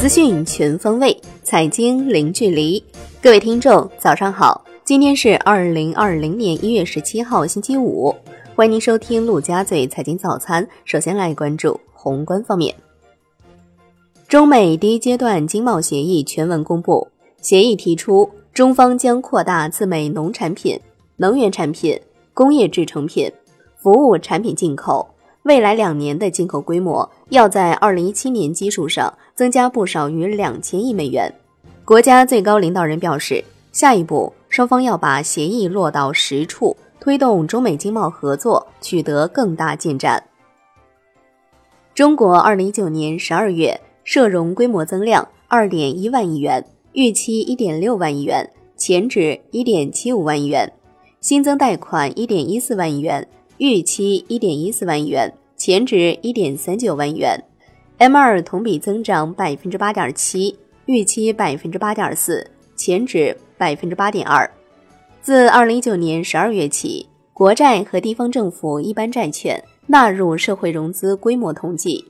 资讯全方位，财经零距离。各位听众，早上好！今天是二零二零年一月十七号，星期五。欢迎您收听陆家嘴财经早餐。首先来关注宏观方面，中美第一阶段经贸协议全文公布。协议提出，中方将扩大自美农产品、能源产品、工业制成品、服务产品进口。未来两年的进口规模要在二零一七年基础上增加不少于两千亿美元。国家最高领导人表示，下一步双方要把协议落到实处，推动中美经贸合作取得更大进展。中国二零一九年十二月涉融规模增量二点一万亿元，预期一点六万亿元，前值一点七五万亿元；新增贷款一点一四万亿元。预期一点一四万元，前值一点三九万元；M 二同比增长百分之八点七，预期百分之八点四，前值百分之八点二。自二零一九年十二月起，国债和地方政府一般债券纳入社会融资规模统计。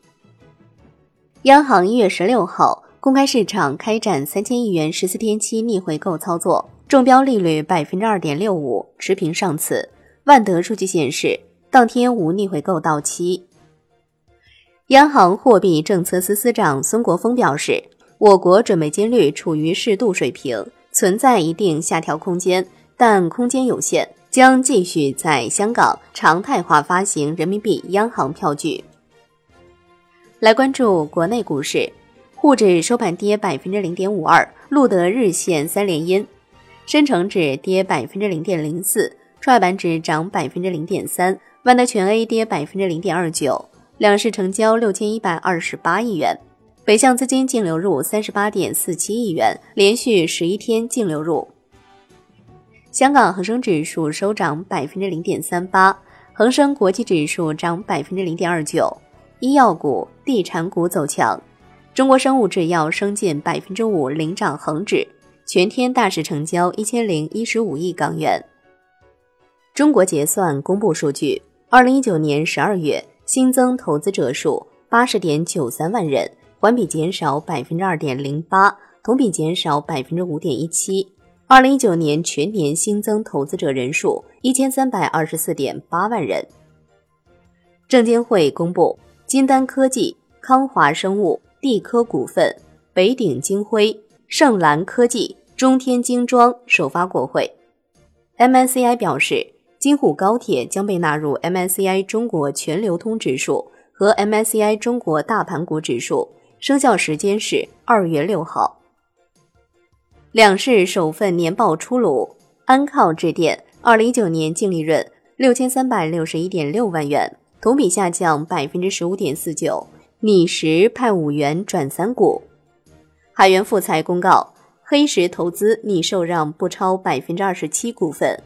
央行一月十六号公开市场开展三千亿元十四天期逆回购操作，中标利率百分之二点六五，持平上次。万德数据显示，当天无逆回购到期。央行货币政策司司长孙国峰表示，我国准备金率处于适度水平，存在一定下调空间，但空间有限，将继续在香港常态化发行人民币央行票据。来关注国内股市，沪指收盘跌百分之零点五二，录得日线三连阴；深成指跌百分之零点零四。创业板指涨百分之零点三，万德全 A 跌百分之零点二九，两市成交六千一百二十八亿元，北向资金净流入三十八点四七亿元，连续十一天净流入。香港恒生指数收涨百分之零点三八，恒生国际指数涨百分之零点二九，医药股、地产股走强，中国生物制药升近百分之五，领涨恒指，全天大市成交一千零一十五亿港元。中国结算公布数据，二零一九年十二月新增投资者数八十点九三万人，环比减少百分之二点零八，同比减少百分之五点一七。二零一九年全年新增投资者人数一千三百二十四点八万人。证监会公布，金丹科技、康华生物、地科股份、北鼎金辉、盛兰科技、中天精装首发过会。MSCI 表示。京沪高铁将被纳入 MSCI 中国全流通指数和 MSCI 中国大盘股指数，生效时间是二月六号。两市首份年报出炉，安靠致电二零一九年净利润六千三百六十一点六万元，同比下降百分之十五点四九。拟时派五元转三股。海源富材公告，黑石投资拟受让不超百分之二十七股份。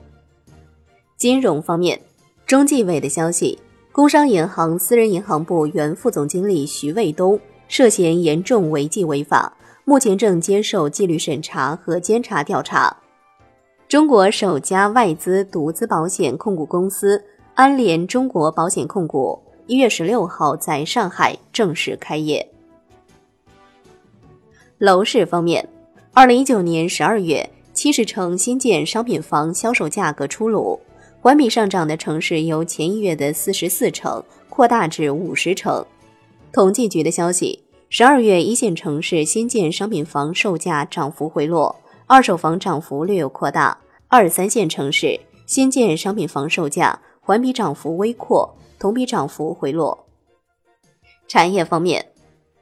金融方面，中纪委的消息，工商银行私人银行部原副总经理徐卫东涉嫌严重违纪违法，目前正接受纪律审查和监察调查。中国首家外资独资保险控股公司安联中国保险控股一月十六号在上海正式开业。楼市方面，二零一九年十二月，七十城新建商品房销售价格出炉。环比上涨的城市由前一月的四十四城扩大至五十城。统计局的消息，十二月一线城市新建商品房售价涨幅回落，二手房涨幅略有扩大；二三线城市新建商品房售价环比涨幅微扩，同比涨幅回落。产业方面，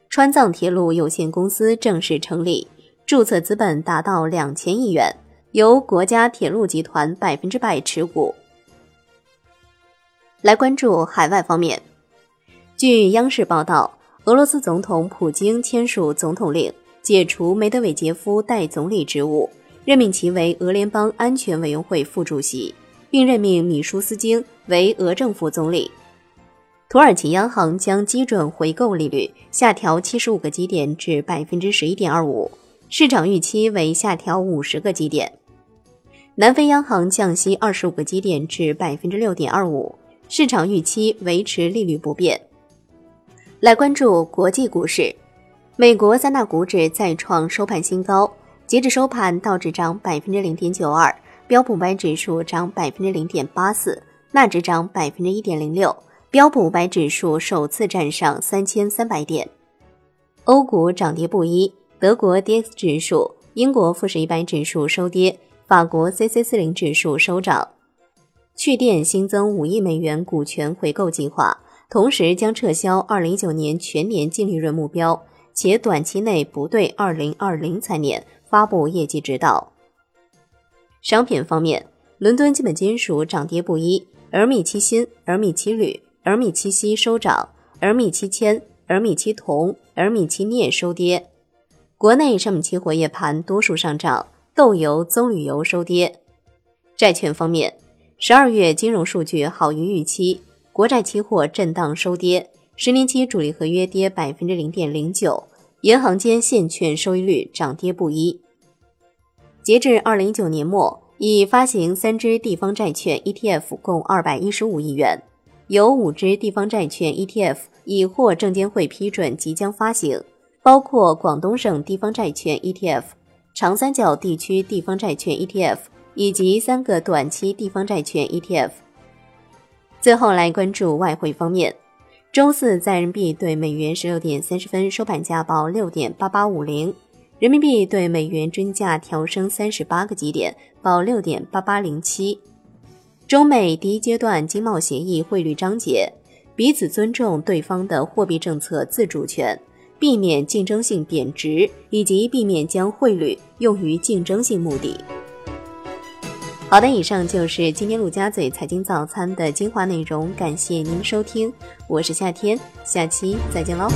川藏铁路有限公司正式成立，注册资本达到两千亿元，由国家铁路集团百分之百持股。来关注海外方面。据央视报道，俄罗斯总统普京签署总统令，解除梅德韦杰夫代总理职务，任命其为俄联邦安全委员会副主席，并任命米舒斯京为俄政府总理。土耳其央行将基准回购利率下调七十五个基点至百分之十一点二五，市场预期为下调五十个基点。南非央行降息二十五个基点至百分之六点二五。市场预期维持利率不变。来关注国际股市，美国三大股指再创收盘新高。截至收盘，道指涨百分之零点九二，标普五百指数涨百分之零点八四，纳指涨百分之一点零六，标普五百指数首次站上三千三百点。欧股涨跌不一，德国 D X 指数、英国富时一百指数收跌，法国 C C 四零指数收涨。趣电新增五亿美元股权回购计划，同时将撤销二零一九年全年净利润目标，且短期内不对二零二零财年。发布业绩指导。商品方面，伦敦基本金属涨跌不一，而米七锌、而米七铝、而米七锡收涨，而米七铅、而米七铜、而米七镍收跌。国内商品期货夜盘多数上涨，豆油、棕榈油收跌。债券方面，十二月金融数据好于预期，国债期货震荡收跌，十年期主力合约跌百分之零点零九。银行间现券收益率涨跌不一。截至二零一九年末，已发行三只地方债券 ETF 共二百一十五亿元，有五只地方债券 ETF 已获证监会批准即将发行，包括广东省地方债券 ETF、长三角地区地方债券 ETF 以及三个短期地方债券 ETF。最后来关注外汇方面。周四，在人民币对美元十六点三十分收盘价报六点八八五零，人民币对美元均价调升三十八个基点，报六点八八零七。中美第一阶段经贸协议汇率章节，彼此尊重对方的货币政策自主权，避免竞争性贬值，以及避免将汇率用于竞争性目的。好的，以上就是今天陆家嘴财经早餐的精华内容，感谢您收听，我是夏天，下期再见喽。